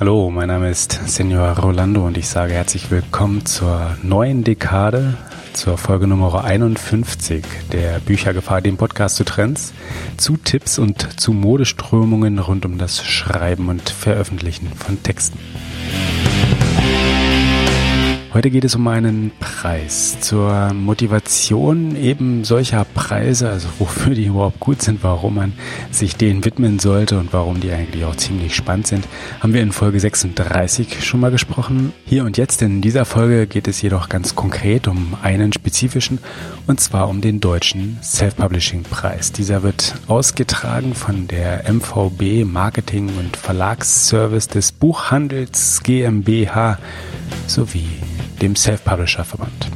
Hallo, mein Name ist Senor Rolando und ich sage herzlich willkommen zur neuen Dekade, zur Folge Nummer 51 der Büchergefahr, dem Podcast zu Trends, zu Tipps und zu Modeströmungen rund um das Schreiben und Veröffentlichen von Texten. Heute geht es um einen Preis. Zur Motivation eben solcher Preise, also wofür die überhaupt gut sind, warum man sich denen widmen sollte und warum die eigentlich auch ziemlich spannend sind, haben wir in Folge 36 schon mal gesprochen. Hier und jetzt in dieser Folge geht es jedoch ganz konkret um einen spezifischen und zwar um den deutschen Self-Publishing-Preis. Dieser wird ausgetragen von der MVB Marketing und Verlagsservice des Buchhandels GmbH sowie dem Self-Publisher-Verband.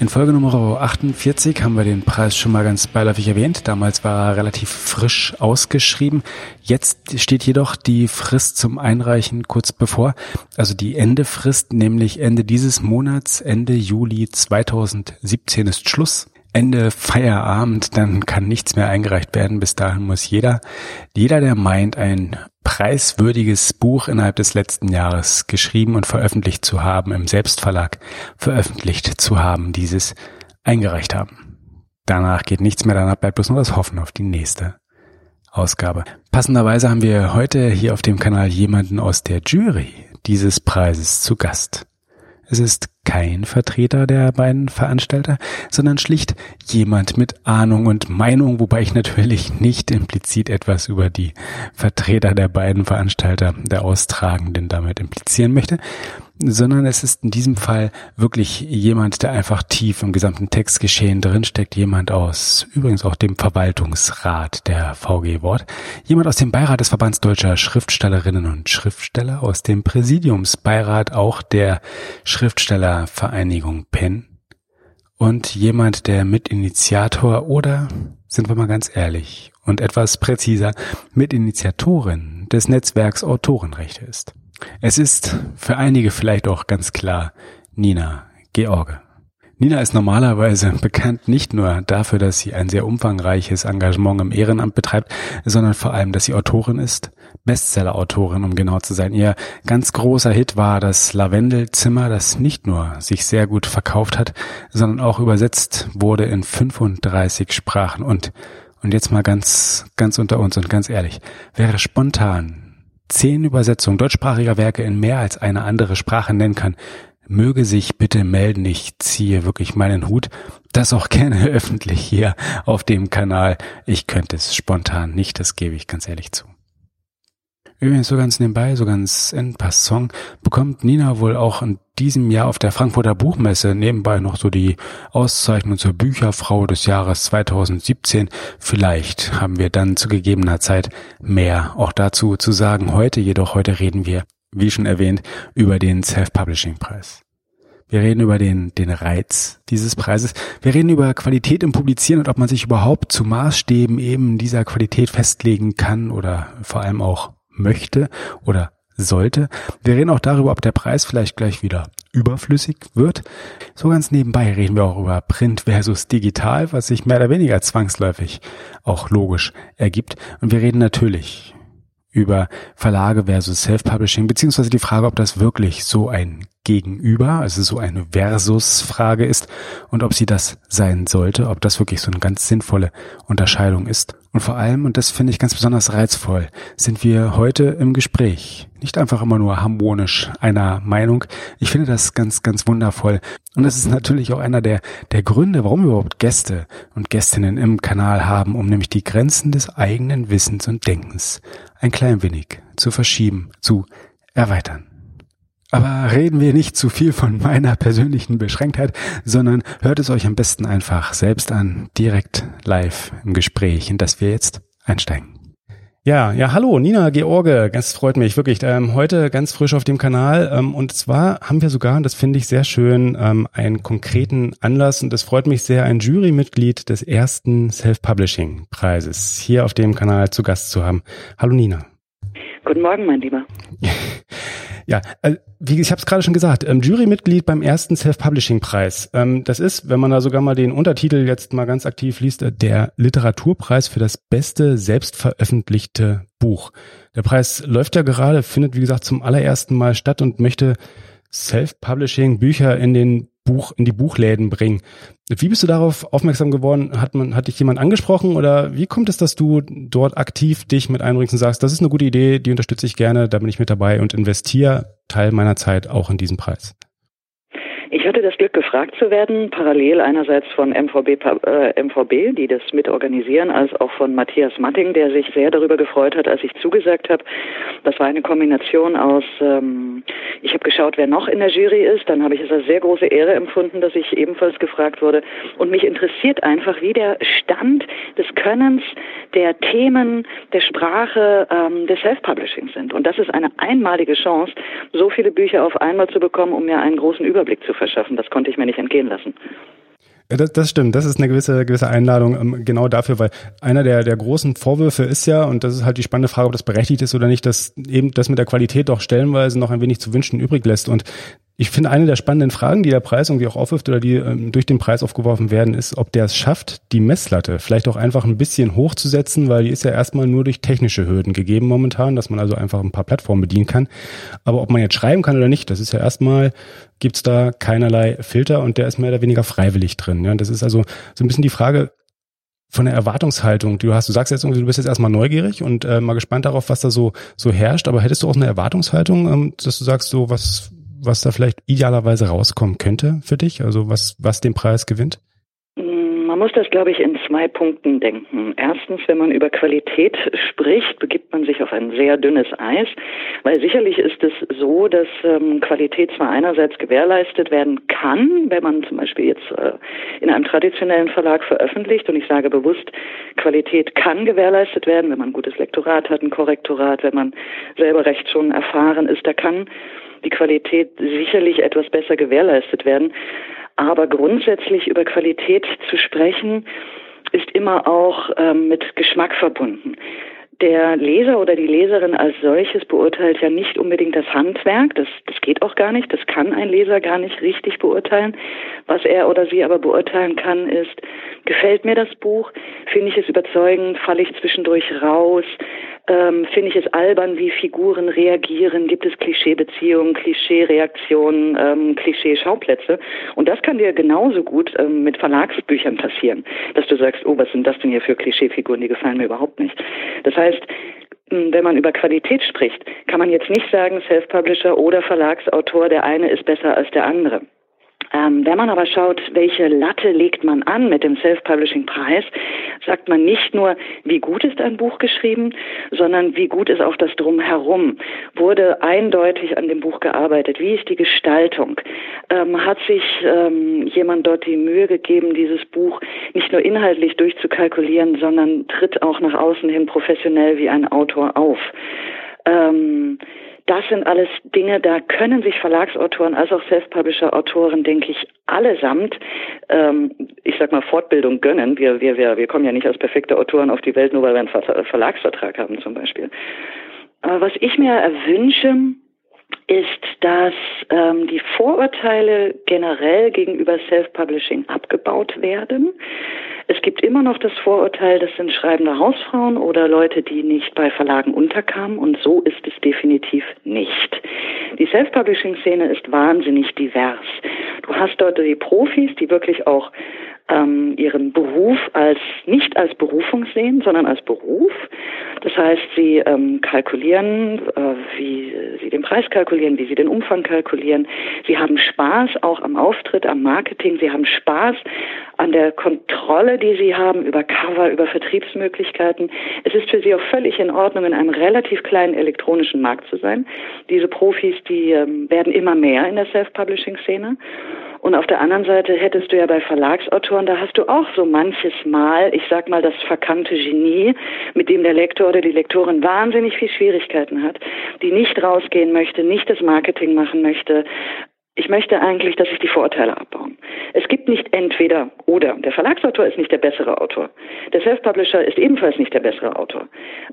In Folge Nummer 48 haben wir den Preis schon mal ganz beiläufig erwähnt. Damals war er relativ frisch ausgeschrieben. Jetzt steht jedoch die Frist zum Einreichen kurz bevor. Also die Endefrist, nämlich Ende dieses Monats, Ende Juli 2017 ist Schluss. Ende Feierabend, dann kann nichts mehr eingereicht werden. Bis dahin muss jeder, jeder, der meint, ein preiswürdiges Buch innerhalb des letzten Jahres geschrieben und veröffentlicht zu haben, im Selbstverlag veröffentlicht zu haben, dieses eingereicht haben. Danach geht nichts mehr, danach bleibt bloß nur das Hoffen auf die nächste Ausgabe. Passenderweise haben wir heute hier auf dem Kanal jemanden aus der Jury dieses Preises zu Gast. Es ist kein Vertreter der beiden Veranstalter, sondern schlicht jemand mit Ahnung und Meinung, wobei ich natürlich nicht implizit etwas über die Vertreter der beiden Veranstalter der Austragenden damit implizieren möchte sondern es ist in diesem Fall wirklich jemand, der einfach tief im gesamten Textgeschehen drinsteckt, jemand aus übrigens auch dem Verwaltungsrat der VG Wort, jemand aus dem Beirat des Verbands deutscher Schriftstellerinnen und Schriftsteller, aus dem Präsidiumsbeirat auch der Schriftstellervereinigung PEN und jemand, der Mitinitiator oder, sind wir mal ganz ehrlich und etwas präziser, Mitinitiatorin des Netzwerks Autorenrechte ist. Es ist für einige vielleicht auch ganz klar Nina George. Nina ist normalerweise bekannt nicht nur dafür, dass sie ein sehr umfangreiches Engagement im Ehrenamt betreibt, sondern vor allem, dass sie Autorin ist, Bestseller-Autorin, um genau zu sein. Ihr ganz großer Hit war das Lavendelzimmer, das nicht nur sich sehr gut verkauft hat, sondern auch übersetzt wurde in 35 Sprachen. Und, und jetzt mal ganz, ganz unter uns und ganz ehrlich, wäre spontan zehn Übersetzungen deutschsprachiger Werke in mehr als eine andere Sprache nennen kann, möge sich bitte melden. Ich ziehe wirklich meinen Hut. Das auch gerne öffentlich hier auf dem Kanal. Ich könnte es spontan nicht, das gebe ich ganz ehrlich zu. Übrigens so ganz nebenbei, so ganz en passant, bekommt Nina wohl auch in diesem Jahr auf der Frankfurter Buchmesse nebenbei noch so die Auszeichnung zur Bücherfrau des Jahres 2017. Vielleicht haben wir dann zu gegebener Zeit mehr auch dazu zu sagen. Heute jedoch, heute reden wir, wie schon erwähnt, über den Self-Publishing-Preis. Wir reden über den, den Reiz dieses Preises. Wir reden über Qualität im Publizieren und ob man sich überhaupt zu Maßstäben eben dieser Qualität festlegen kann oder vor allem auch möchte oder sollte. Wir reden auch darüber, ob der Preis vielleicht gleich wieder überflüssig wird. So ganz nebenbei reden wir auch über Print versus Digital, was sich mehr oder weniger zwangsläufig auch logisch ergibt. Und wir reden natürlich über Verlage versus Self-Publishing, beziehungsweise die Frage, ob das wirklich so ein Gegenüber, also so eine Versus-Frage ist und ob sie das sein sollte, ob das wirklich so eine ganz sinnvolle Unterscheidung ist. Und vor allem, und das finde ich ganz besonders reizvoll, sind wir heute im Gespräch. Nicht einfach immer nur harmonisch einer Meinung. Ich finde das ganz, ganz wundervoll. Und das ist natürlich auch einer der, der Gründe, warum wir überhaupt Gäste und Gästinnen im Kanal haben, um nämlich die Grenzen des eigenen Wissens und Denkens ein klein wenig zu verschieben, zu erweitern. Aber reden wir nicht zu viel von meiner persönlichen Beschränktheit, sondern hört es euch am besten einfach selbst an, direkt live im Gespräch, in das wir jetzt einsteigen. Ja, ja, hallo, Nina George, das freut mich wirklich. Ähm, heute ganz frisch auf dem Kanal ähm, und zwar haben wir sogar, und das finde ich sehr schön, ähm, einen konkreten Anlass und es freut mich sehr, ein Jurymitglied des ersten Self-Publishing-Preises hier auf dem Kanal zu Gast zu haben. Hallo Nina. Guten Morgen, mein Lieber. Ja, äh, wie ich habe es gerade schon gesagt, ähm, Jurymitglied beim ersten Self-Publishing-Preis. Ähm, das ist, wenn man da sogar mal den Untertitel jetzt mal ganz aktiv liest, äh, der Literaturpreis für das beste selbstveröffentlichte Buch. Der Preis läuft ja gerade, findet wie gesagt zum allerersten Mal statt und möchte Self-Publishing Bücher in den Buch in die Buchläden bringen. Wie bist du darauf aufmerksam geworden? Hat man, hat dich jemand angesprochen oder wie kommt es, dass du dort aktiv dich mit einbringst und sagst, das ist eine gute Idee, die unterstütze ich gerne, da bin ich mit dabei und investiere Teil meiner Zeit auch in diesen Preis? Ich hatte das Glück, gefragt zu werden, parallel einerseits von MVB, äh, MVB, die das mitorganisieren, als auch von Matthias Matting, der sich sehr darüber gefreut hat, als ich zugesagt habe. Das war eine Kombination aus, ähm, ich habe geschaut, wer noch in der Jury ist, dann habe ich es als sehr große Ehre empfunden, dass ich ebenfalls gefragt wurde. Und mich interessiert einfach, wie der Stand des Könnens, der Themen, der Sprache, ähm, des Self-Publishing sind. Und das ist eine einmalige Chance, so viele Bücher auf einmal zu bekommen, um mir einen großen Überblick zu verschaffen. Das konnte ich mir nicht entgehen lassen. Das, das stimmt. Das ist eine gewisse, gewisse Einladung ähm, genau dafür, weil einer der, der großen Vorwürfe ist ja, und das ist halt die spannende Frage, ob das berechtigt ist oder nicht, dass eben das mit der Qualität doch stellenweise noch ein wenig zu wünschen übrig lässt. Und ich finde, eine der spannenden Fragen, die der Preis irgendwie auch aufwirft oder die ähm, durch den Preis aufgeworfen werden, ist, ob der es schafft, die Messlatte vielleicht auch einfach ein bisschen hochzusetzen, weil die ist ja erstmal nur durch technische Hürden gegeben momentan, dass man also einfach ein paar Plattformen bedienen kann. Aber ob man jetzt schreiben kann oder nicht, das ist ja erstmal, gibt's da keinerlei Filter und der ist mehr oder weniger freiwillig drin. Ja, das ist also so ein bisschen die Frage, von der Erwartungshaltung, du hast, du sagst jetzt irgendwie, du bist jetzt erstmal neugierig und äh, mal gespannt darauf, was da so so herrscht, aber hättest du auch eine Erwartungshaltung, ähm, dass du sagst, so was was da vielleicht idealerweise rauskommen könnte für dich? Also was, was den Preis gewinnt? Man muss das, glaube ich, in zwei Punkten denken. Erstens, wenn man über Qualität spricht, begibt man sich auf ein sehr dünnes Eis, weil sicherlich ist es so, dass ähm, Qualität zwar einerseits gewährleistet werden kann, wenn man zum Beispiel jetzt äh, in einem traditionellen Verlag veröffentlicht, und ich sage bewusst, Qualität kann gewährleistet werden, wenn man ein gutes Lektorat hat, ein Korrektorat, wenn man selber recht schon erfahren ist, da kann die Qualität sicherlich etwas besser gewährleistet werden. Aber grundsätzlich über Qualität zu sprechen, ist immer auch ähm, mit Geschmack verbunden. Der Leser oder die Leserin als solches beurteilt ja nicht unbedingt das Handwerk, das, das geht auch gar nicht, das kann ein Leser gar nicht richtig beurteilen. Was er oder sie aber beurteilen kann, ist, gefällt mir das Buch, finde ich es überzeugend, falle ich zwischendurch raus, ähm, finde ich es albern, wie Figuren reagieren, gibt es Klischeebeziehungen, Klischeereaktionen, ähm, Klischee-Schauplätze. Und das kann dir genauso gut ähm, mit Verlagsbüchern passieren, dass du sagst, oh, was sind das denn hier für Klischeefiguren, die gefallen mir überhaupt nicht. Das heißt, wenn man über Qualität spricht, kann man jetzt nicht sagen, Self-Publisher oder Verlagsautor, der eine ist besser als der andere. Ähm, wenn man aber schaut, welche Latte legt man an mit dem Self-Publishing-Preis, sagt man nicht nur, wie gut ist ein Buch geschrieben, sondern wie gut ist auch das Drumherum. Wurde eindeutig an dem Buch gearbeitet? Wie ist die Gestaltung? Ähm, hat sich ähm, jemand dort die Mühe gegeben, dieses Buch nicht nur inhaltlich durchzukalkulieren, sondern tritt auch nach außen hin professionell wie ein Autor auf? Das sind alles Dinge, da können sich Verlagsautoren als auch Self-Publisher-Autoren, denke ich, allesamt, ähm, ich sag mal, Fortbildung gönnen. Wir, wir, wir, wir kommen ja nicht als perfekte Autoren auf die Welt, nur weil wir einen Ver Verlagsvertrag haben zum Beispiel. Aber was ich mir erwünsche, ist, dass ähm, die Vorurteile generell gegenüber Self-Publishing abgebaut werden. Es gibt immer noch das Vorurteil, das sind schreibende Hausfrauen oder Leute, die nicht bei Verlagen unterkamen und so ist es definitiv nicht. Die Self-Publishing-Szene ist wahnsinnig divers. Du hast dort die Profis, die wirklich auch ähm, ihren Beruf als nicht als Berufung sehen, sondern als Beruf. Das heißt, sie ähm, kalkulieren, äh, wie sie den Preis kalkulieren, wie sie den Umfang kalkulieren. Sie haben Spaß auch am Auftritt, am Marketing. Sie haben Spaß an der Kontrolle, die sie haben über Cover, über Vertriebsmöglichkeiten. Es ist für sie auch völlig in Ordnung, in einem relativ kleinen elektronischen Markt zu sein. Diese Profis, die ähm, werden immer mehr in der Self-Publishing-Szene. Und auf der anderen Seite hättest du ja bei Verlagsautoren, da hast du auch so manches Mal, ich sag mal, das verkannte Genie, mit dem der Lektor oder die Lektorin wahnsinnig viel Schwierigkeiten hat, die nicht rausgehen möchte, nicht das Marketing machen möchte, Ich möchte eigentlich, dass sich die Vorurteile abbauen. Es gibt nicht entweder oder. Der Verlagsautor ist nicht der bessere Autor. Der Self-Publisher ist ebenfalls nicht der bessere Autor.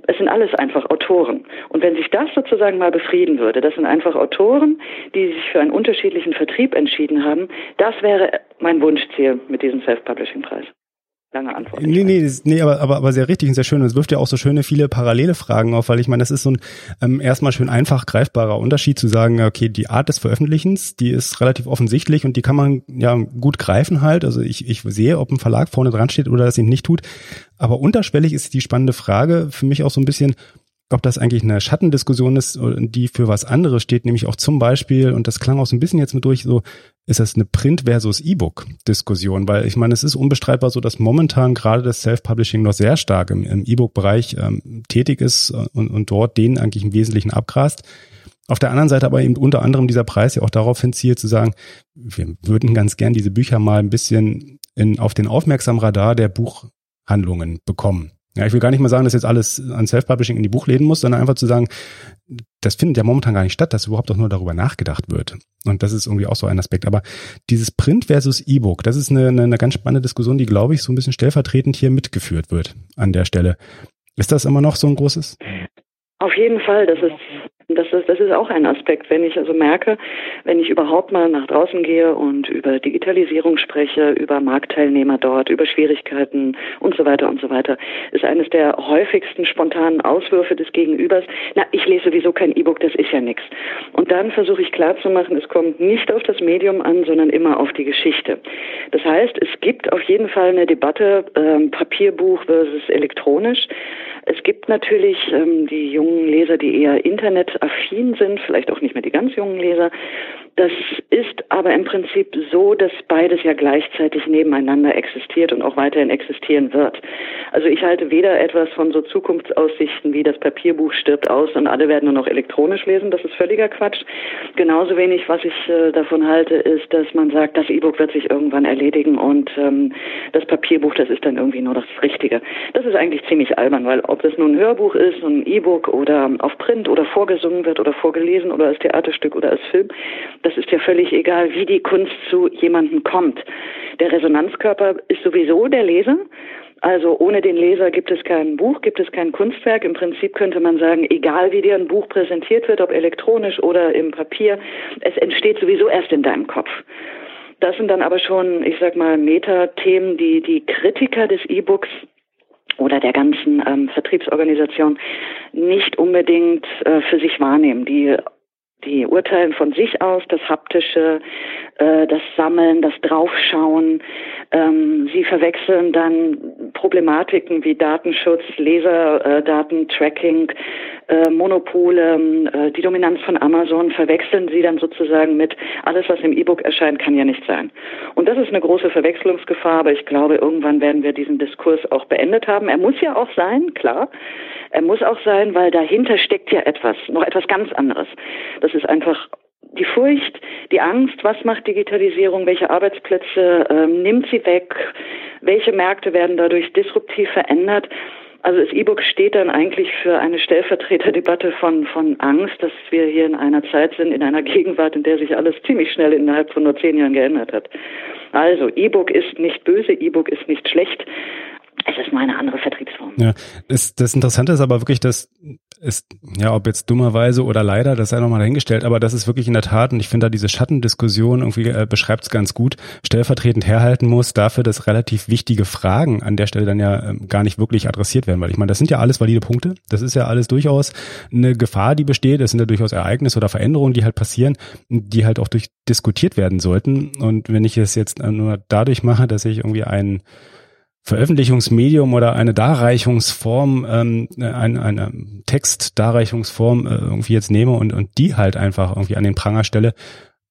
Es sind alles einfach Autoren. Und wenn sich das sozusagen mal befrieden würde, das sind einfach Autoren, die sich für einen unterschiedlichen Vertrieb entschieden haben, das wäre mein Wunschziel mit diesem Self-Publishing-Preis lange Antwort. Nee, nee, nee, aber, aber, aber sehr richtig und sehr schön. Und es wirft ja auch so schöne viele parallele Fragen auf, weil ich meine, das ist so ein ähm, erstmal schön einfach greifbarer Unterschied zu sagen, okay, die Art des Veröffentlichens, die ist relativ offensichtlich und die kann man ja gut greifen halt. Also ich, ich sehe, ob ein Verlag vorne dran steht oder das ihn nicht tut. Aber unterschwellig ist die spannende Frage für mich auch so ein bisschen, ob das eigentlich eine Schattendiskussion ist, die für was anderes steht, nämlich auch zum Beispiel, und das klang auch so ein bisschen jetzt mit durch, so ist das eine Print versus E-Book-Diskussion, weil ich meine, es ist unbestreitbar so, dass momentan gerade das Self-Publishing noch sehr stark im, im E-Book-Bereich ähm, tätig ist und, und dort den eigentlich im Wesentlichen abgrast. Auf der anderen Seite aber eben unter anderem dieser Preis ja auch darauf hinzielt zu sagen, wir würden ganz gern diese Bücher mal ein bisschen in, auf den Aufmerksamradar der Buchhandlungen bekommen. Ja, ich will gar nicht mal sagen, dass jetzt alles an Self-Publishing in die Buchläden muss, sondern einfach zu sagen, das findet ja momentan gar nicht statt, dass überhaupt auch nur darüber nachgedacht wird. Und das ist irgendwie auch so ein Aspekt. Aber dieses Print versus E-Book, das ist eine, eine, eine ganz spannende Diskussion, die, glaube ich, so ein bisschen stellvertretend hier mitgeführt wird an der Stelle. Ist das immer noch so ein großes? Auf jeden Fall, das ist das ist, das ist auch ein Aspekt, wenn ich also merke, wenn ich überhaupt mal nach draußen gehe und über Digitalisierung spreche, über Marktteilnehmer dort, über Schwierigkeiten und so weiter und so weiter, ist eines der häufigsten spontanen Auswürfe des Gegenübers, na, ich lese sowieso kein E-Book, das ist ja nichts. Und dann versuche ich klarzumachen, es kommt nicht auf das Medium an, sondern immer auf die Geschichte. Das heißt, es gibt auf jeden Fall eine Debatte, ähm, Papierbuch versus elektronisch. Es gibt natürlich ähm, die jungen Leser, die eher internetaffin sind, vielleicht auch nicht mehr die ganz jungen Leser. Das ist aber im Prinzip so, dass beides ja gleichzeitig nebeneinander existiert und auch weiterhin existieren wird. Also ich halte weder etwas von so Zukunftsaussichten wie das Papierbuch stirbt aus und alle werden nur noch elektronisch lesen. Das ist völliger Quatsch. Genauso wenig, was ich äh, davon halte, ist, dass man sagt, das E-Book wird sich irgendwann erledigen und ähm, das Papierbuch, das ist dann irgendwie nur das Richtige. Das ist eigentlich ziemlich albern, weil ob das nun ein Hörbuch ist, ein E-Book oder auf Print oder vorgesungen wird oder vorgelesen oder als Theaterstück oder als Film, das ist ja völlig egal, wie die Kunst zu jemandem kommt. Der Resonanzkörper ist sowieso der Leser. Also ohne den Leser gibt es kein Buch, gibt es kein Kunstwerk. Im Prinzip könnte man sagen, egal wie dir ein Buch präsentiert wird, ob elektronisch oder im Papier, es entsteht sowieso erst in deinem Kopf. Das sind dann aber schon, ich sag mal, Metathemen, die die Kritiker des E-Books oder der ganzen ähm, Vertriebsorganisation nicht unbedingt äh, für sich wahrnehmen, die die urteilen von sich aus, das Haptische, äh, das Sammeln, das Draufschauen. Ähm, sie verwechseln dann Problematiken wie Datenschutz, Leserdatentracking, äh, Monopole, äh, die Dominanz von Amazon, verwechseln sie dann sozusagen mit alles, was im E-Book erscheint, kann ja nicht sein. Und das ist eine große Verwechslungsgefahr, aber ich glaube, irgendwann werden wir diesen Diskurs auch beendet haben. Er muss ja auch sein, klar. Er muss auch sein, weil dahinter steckt ja etwas, noch etwas ganz anderes. Das ist einfach die Furcht, die Angst, was macht Digitalisierung, welche Arbeitsplätze ähm, nimmt sie weg, welche Märkte werden dadurch disruptiv verändert. Also das E-Book steht dann eigentlich für eine Stellvertreterdebatte von, von Angst, dass wir hier in einer Zeit sind, in einer Gegenwart, in der sich alles ziemlich schnell innerhalb von nur zehn Jahren geändert hat. Also E-Book ist nicht böse, E-Book ist nicht schlecht, es ist nur eine andere Vertriebsform. Ja, das, das Interessante ist aber wirklich, dass ist, ja, ob jetzt dummerweise oder leider, das sei nochmal dahingestellt, aber das ist wirklich in der Tat, und ich finde da diese Schattendiskussion irgendwie äh, beschreibt es ganz gut, stellvertretend herhalten muss dafür, dass relativ wichtige Fragen an der Stelle dann ja ähm, gar nicht wirklich adressiert werden, weil ich meine, das sind ja alles valide Punkte, das ist ja alles durchaus eine Gefahr, die besteht, das sind ja durchaus Ereignisse oder Veränderungen, die halt passieren, die halt auch durch diskutiert werden sollten und wenn ich es jetzt nur dadurch mache, dass ich irgendwie einen Veröffentlichungsmedium oder eine Darreichungsform, ähm, eine, eine Textdarreichungsform äh, irgendwie jetzt nehme und, und die halt einfach irgendwie an den Pranger stelle,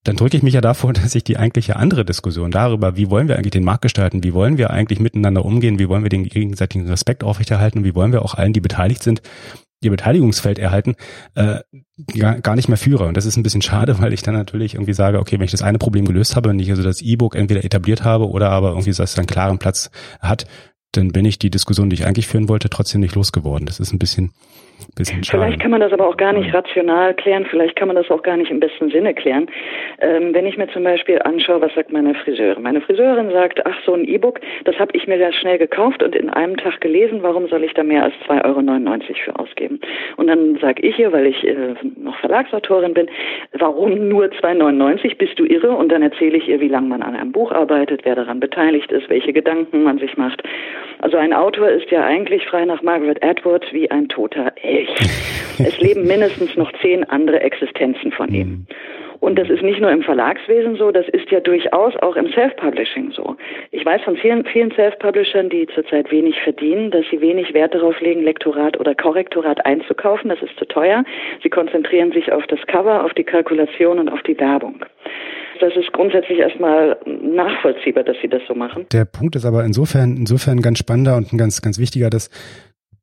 dann drücke ich mich ja davor, dass ich die eigentliche andere Diskussion darüber, wie wollen wir eigentlich den Markt gestalten, wie wollen wir eigentlich miteinander umgehen, wie wollen wir den gegenseitigen Respekt aufrechterhalten wie wollen wir auch allen, die beteiligt sind, ihr Beteiligungsfeld erhalten, äh, gar, nicht mehr führe. Und das ist ein bisschen schade, weil ich dann natürlich irgendwie sage, okay, wenn ich das eine Problem gelöst habe und ich also das E-Book entweder etabliert habe oder aber irgendwie es einen klaren Platz hat, dann bin ich die Diskussion, die ich eigentlich führen wollte, trotzdem nicht losgeworden. Das ist ein bisschen bisschen schade. Vielleicht kann man das aber auch gar nicht rational klären, vielleicht kann man das auch gar nicht im besten Sinne klären. Ähm, wenn ich mir zum Beispiel anschaue, was sagt meine Friseurin? Meine Friseurin sagt, ach so ein E-Book, das habe ich mir ganz schnell gekauft und in einem Tag gelesen, warum soll ich da mehr als 2,99 Euro für ausgeben? Und dann sage ich ihr, weil ich äh, noch Verlagsautorin bin, warum nur 2,99? Bist du irre? Und dann erzähle ich ihr, wie lange man an einem Buch arbeitet, wer daran beteiligt ist, welche Gedanken man sich macht. Also ein Autor ist ja eigentlich frei nach Margaret Atwood wie ein toter Elch. es leben mindestens noch zehn andere Existenzen von ihm. Mhm. Und das ist nicht nur im Verlagswesen so, das ist ja durchaus auch im Self-Publishing so. Ich weiß von vielen, vielen Self-Publishern, die zurzeit wenig verdienen, dass sie wenig Wert darauf legen, Lektorat oder Korrektorat einzukaufen. Das ist zu teuer. Sie konzentrieren sich auf das Cover, auf die Kalkulation und auf die Werbung. Das ist grundsätzlich erstmal nachvollziehbar, dass sie das so machen. Der Punkt ist aber insofern, insofern ganz spannender und ein ganz, ganz wichtiger, dass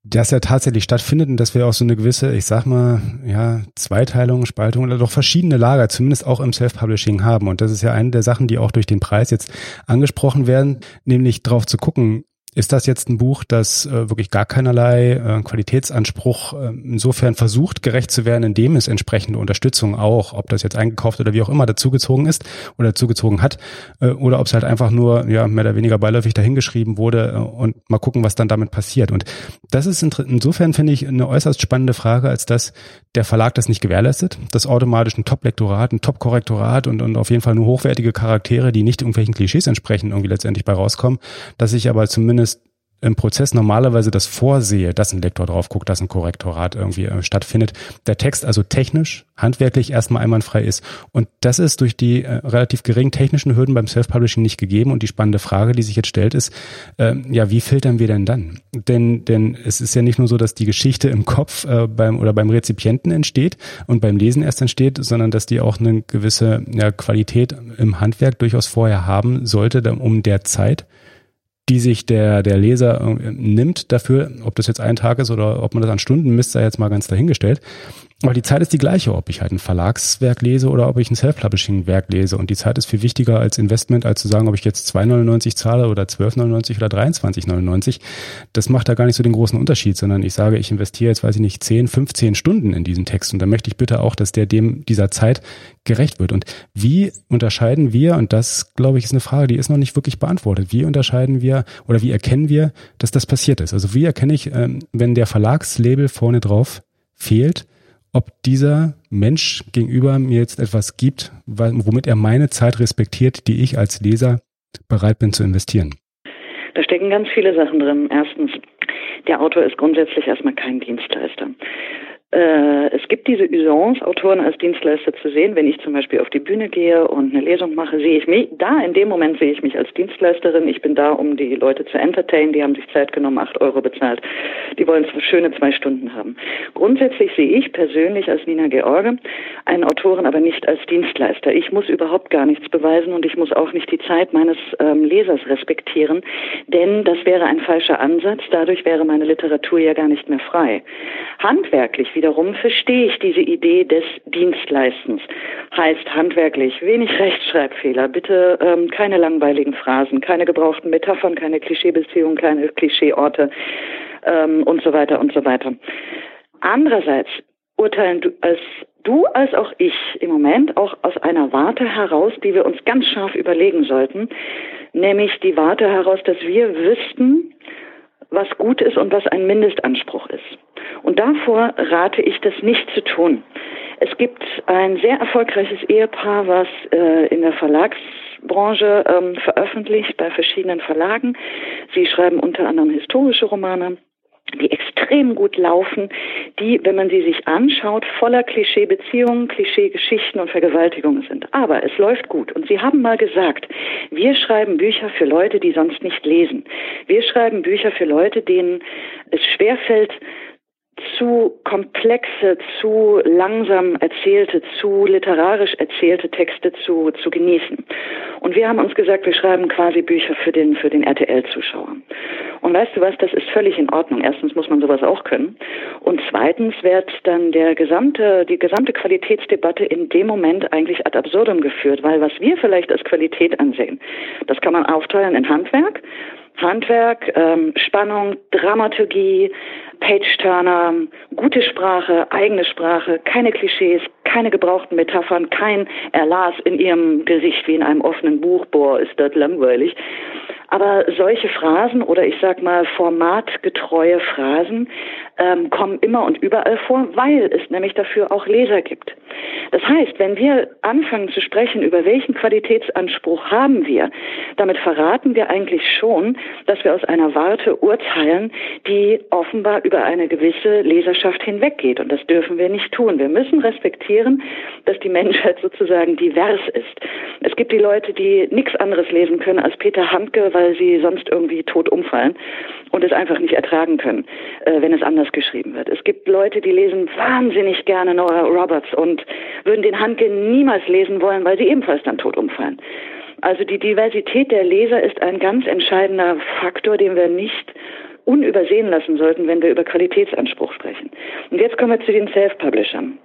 das ja tatsächlich stattfindet und dass wir auch so eine gewisse, ich sag mal, ja, Zweiteilung, Spaltung oder doch verschiedene Lager, zumindest auch im Self-Publishing haben. Und das ist ja eine der Sachen, die auch durch den Preis jetzt angesprochen werden, nämlich drauf zu gucken, ist das jetzt ein Buch, das äh, wirklich gar keinerlei äh, Qualitätsanspruch äh, insofern versucht, gerecht zu werden, indem es entsprechende Unterstützung auch, ob das jetzt eingekauft oder wie auch immer dazugezogen ist oder zugezogen hat, äh, oder ob es halt einfach nur ja mehr oder weniger beiläufig dahingeschrieben wurde äh, und mal gucken, was dann damit passiert. Und das ist insofern, finde ich, eine äußerst spannende Frage, als dass der Verlag das nicht gewährleistet, das automatisch ein Top-Lektorat, ein Top-Korrektorat und, und auf jeden Fall nur hochwertige Charaktere, die nicht irgendwelchen Klischees entsprechen, irgendwie letztendlich bei rauskommen, dass ich aber zumindest im Prozess normalerweise das vorsehe, dass ein Lektor drauf guckt, dass ein Korrektorat irgendwie äh, stattfindet. Der Text also technisch, handwerklich erstmal einwandfrei ist. Und das ist durch die äh, relativ geringen technischen Hürden beim Self-Publishing nicht gegeben. Und die spannende Frage, die sich jetzt stellt, ist, äh, ja, wie filtern wir denn dann? Denn, denn es ist ja nicht nur so, dass die Geschichte im Kopf äh, beim oder beim Rezipienten entsteht und beim Lesen erst entsteht, sondern dass die auch eine gewisse ja, Qualität im Handwerk durchaus vorher haben sollte, um der Zeit die sich der, der Leser äh, nimmt dafür, ob das jetzt ein Tag ist oder ob man das an Stunden misst, sei jetzt mal ganz dahingestellt. Aber die Zeit ist die gleiche, ob ich halt ein Verlagswerk lese oder ob ich ein Self-Publishing-Werk lese. Und die Zeit ist viel wichtiger als Investment, als zu sagen, ob ich jetzt 2,99 zahle oder 12,99 oder 23,99. Das macht da gar nicht so den großen Unterschied, sondern ich sage, ich investiere jetzt, weiß ich nicht, 10, 15 Stunden in diesen Text. Und da möchte ich bitte auch, dass der dem dieser Zeit gerecht wird. Und wie unterscheiden wir, und das, glaube ich, ist eine Frage, die ist noch nicht wirklich beantwortet, wie unterscheiden wir oder wie erkennen wir, dass das passiert ist? Also wie erkenne ich, ähm, wenn der Verlagslabel vorne drauf fehlt, ob dieser Mensch gegenüber mir jetzt etwas gibt, womit er meine Zeit respektiert, die ich als Leser bereit bin zu investieren. Da stecken ganz viele Sachen drin. Erstens, der Autor ist grundsätzlich erstmal kein Dienstleister es gibt diese Usance, Autoren als Dienstleister zu sehen. Wenn ich zum Beispiel auf die Bühne gehe und eine Lesung mache, sehe ich mich, da in dem Moment sehe ich mich als Dienstleisterin. Ich bin da, um die Leute zu entertainen. Die haben sich Zeit genommen, acht Euro bezahlt. Die wollen schöne zwei Stunden haben. Grundsätzlich sehe ich persönlich als Nina George einen Autoren aber nicht als Dienstleister. Ich muss überhaupt gar nichts beweisen und ich muss auch nicht die Zeit meines ähm, Lesers respektieren, denn das wäre ein falscher Ansatz. Dadurch wäre meine Literatur ja gar nicht mehr frei. Handwerklich, wie wiederum verstehe ich diese Idee des Dienstleistens. Heißt handwerklich wenig Rechtschreibfehler, bitte ähm, keine langweiligen Phrasen, keine gebrauchten Metaphern, keine Klischeebeziehungen, keine Klischeeorte ähm, und so weiter und so weiter. Andererseits urteilen du als du als auch ich im Moment auch aus einer Warte heraus, die wir uns ganz scharf überlegen sollten, nämlich die Warte heraus, dass wir wüssten, was gut ist und was ein Mindestanspruch ist. Und davor rate ich das nicht zu tun. Es gibt ein sehr erfolgreiches Ehepaar, was äh, in der Verlagsbranche ähm, veröffentlicht bei verschiedenen Verlagen. Sie schreiben unter anderem historische Romane die extrem gut laufen, die, wenn man sie sich anschaut, voller Klischeebeziehungen, Klischeegeschichten und Vergewaltigungen sind. Aber es läuft gut. Und Sie haben mal gesagt, wir schreiben Bücher für Leute, die sonst nicht lesen. Wir schreiben Bücher für Leute, denen es schwerfällt, zu komplexe, zu langsam erzählte, zu literarisch erzählte Texte zu, zu genießen. Und wir haben uns gesagt, wir schreiben quasi Bücher für den, für den RTL-Zuschauer. Und weißt du was, das ist völlig in Ordnung. Erstens muss man sowas auch können. Und zweitens wird dann der gesamte, die gesamte Qualitätsdebatte in dem Moment eigentlich ad absurdum geführt, weil was wir vielleicht als Qualität ansehen, das kann man aufteilen in Handwerk, Handwerk, ähm, Spannung, Dramaturgie, Page-Turner, gute Sprache, eigene Sprache, keine Klischees, keine gebrauchten Metaphern, kein er las in ihrem Gesicht wie in einem offenen Buch, boah, ist das langweilig. Aber solche Phrasen oder ich sag mal formatgetreue Phrasen ähm, kommen immer und überall vor, weil es nämlich dafür auch Leser gibt. Das heißt, wenn wir anfangen zu sprechen, über welchen Qualitätsanspruch haben wir, damit verraten wir eigentlich schon, dass wir aus einer Warte urteilen, die offenbar über eine gewisse Leserschaft hinweggeht. Und das dürfen wir nicht tun. Wir müssen respektieren, dass die Menschheit sozusagen divers ist. Es gibt die Leute, die nichts anderes lesen können als Peter Handke, weil sie sonst irgendwie tot umfallen und es einfach nicht ertragen können, äh, wenn es anders geschrieben wird. Es gibt Leute, die lesen wahnsinnig gerne Nora Roberts und würden den Handke niemals lesen wollen, weil sie ebenfalls dann tot umfallen. Also die Diversität der Leser ist ein ganz entscheidender Faktor, den wir nicht unübersehen lassen sollten, wenn wir über Qualitätsanspruch sprechen. Und jetzt kommen wir zu den Self-Publishern.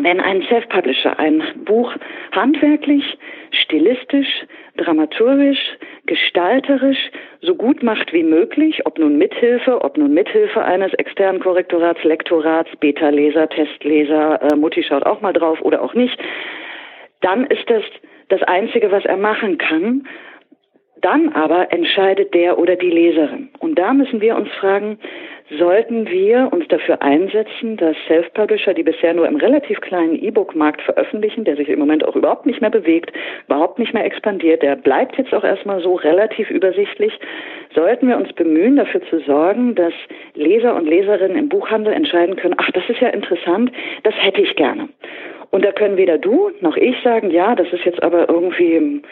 Wenn ein Self-Publisher ein Buch handwerklich, stilistisch, dramaturgisch, gestalterisch so gut macht wie möglich, ob nun mithilfe, ob nun mithilfe eines externen Korrektorats, Lektorats, Beta-Leser, Testleser, äh, Mutti schaut auch mal drauf oder auch nicht, dann ist das das Einzige, was er machen kann. Dann aber entscheidet der oder die Leserin. Und da müssen wir uns fragen, sollten wir uns dafür einsetzen, dass Self-Publisher, die bisher nur im relativ kleinen E-Book-Markt veröffentlichen, der sich im Moment auch überhaupt nicht mehr bewegt, überhaupt nicht mehr expandiert, der bleibt jetzt auch erstmal so relativ übersichtlich, sollten wir uns bemühen, dafür zu sorgen, dass Leser und Leserinnen im Buchhandel entscheiden können, ach, das ist ja interessant, das hätte ich gerne. Und da können weder du noch ich sagen, ja, das ist jetzt aber irgendwie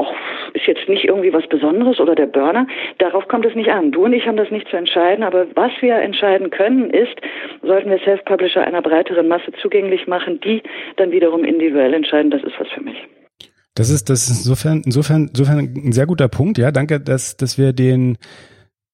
och, ist jetzt nicht irgendwie was Besonderes oder der Burner. Darauf kommt es nicht an. Du und ich haben das nicht zu entscheiden, aber was wir entscheiden können, ist, sollten wir Self-Publisher einer breiteren Masse zugänglich machen, die dann wiederum individuell entscheiden, das ist was für mich. Das ist, das ist insofern, insofern, insofern ein sehr guter Punkt. Ja, danke, dass, dass wir den,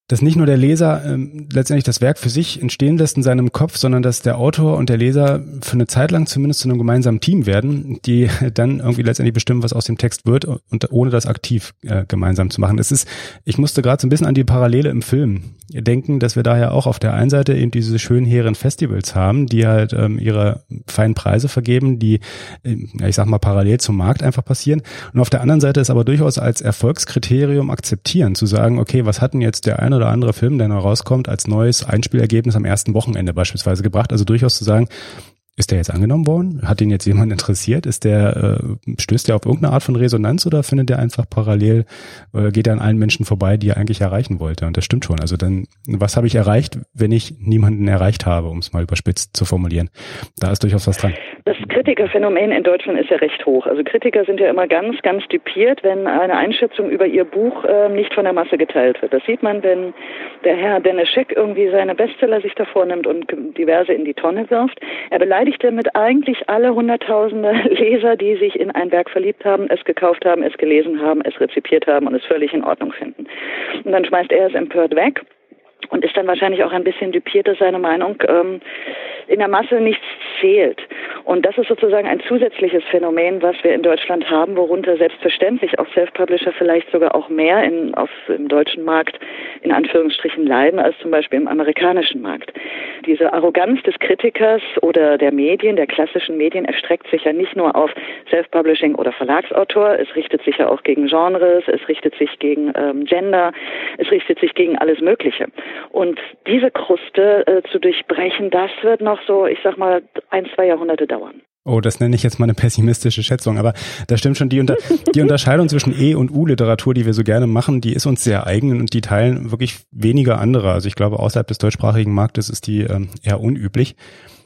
dass nicht nur der Leser ähm, letztendlich das Werk für sich entstehen lässt in seinem Kopf, sondern dass der Autor und der Leser für eine Zeit lang zumindest zu einem gemeinsamen Team werden, die dann irgendwie letztendlich bestimmen, was aus dem Text wird und ohne das aktiv äh, gemeinsam zu machen. Es ist, ich musste gerade so ein bisschen an die Parallele im Film denken, dass wir daher auch auf der einen Seite eben diese schönen hehren Festivals haben, die halt ähm, ihre feinen Preise vergeben, die, äh, ich sag mal, parallel zum Markt einfach passieren. Und auf der anderen Seite ist aber durchaus als Erfolgskriterium akzeptieren, zu sagen, okay, was hat denn jetzt der eine oder andere Film, der noch rauskommt, als neues Einspielergebnis am ersten Wochenende beispielsweise gebracht. Also durchaus zu sagen, ist der jetzt angenommen worden? Hat ihn jetzt jemand interessiert? Ist der, äh, stößt der auf irgendeine Art von Resonanz oder findet der einfach parallel, äh, geht er an allen Menschen vorbei, die er eigentlich erreichen wollte? Und das stimmt schon. Also dann, was habe ich erreicht, wenn ich niemanden erreicht habe, um es mal überspitzt zu formulieren? Da ist durchaus was dran. Das Kritikerphänomen in Deutschland ist ja recht hoch. Also Kritiker sind ja immer ganz, ganz dupiert, wenn eine Einschätzung über ihr Buch äh, nicht von der Masse geteilt wird. Das sieht man, wenn der Herr Dennis Scheck irgendwie seine Bestseller sich davor nimmt und diverse in die Tonne wirft. Er beleidigt beleidigt damit eigentlich alle Hunderttausende Leser, die sich in ein Werk verliebt haben, es gekauft haben, es gelesen haben, es rezipiert haben und es völlig in Ordnung finden. Und dann schmeißt er es empört weg und ist dann wahrscheinlich auch ein bisschen dupiert, dass seine Meinung ähm, in der Masse nichts zählt. Und das ist sozusagen ein zusätzliches Phänomen, was wir in Deutschland haben, worunter selbstverständlich auch Self-Publisher vielleicht sogar auch mehr in, auf, im deutschen Markt in Anführungsstrichen leiden als zum Beispiel im amerikanischen Markt. Diese Arroganz des Kritikers oder der Medien, der klassischen Medien, erstreckt sich ja nicht nur auf Self-Publishing oder Verlagsautor, es richtet sich ja auch gegen Genres, es richtet sich gegen ähm, Gender, es richtet sich gegen alles Mögliche. Und diese Kruste äh, zu durchbrechen, das wird noch so, ich sag mal, ein, zwei Jahrhunderte dauern. Oh, das nenne ich jetzt mal eine pessimistische Schätzung, aber da stimmt schon die, Unter die Unterscheidung zwischen E- und U-Literatur, die wir so gerne machen, die ist uns sehr eigen und die teilen wirklich weniger andere. Also ich glaube, außerhalb des deutschsprachigen Marktes ist die ähm, eher unüblich.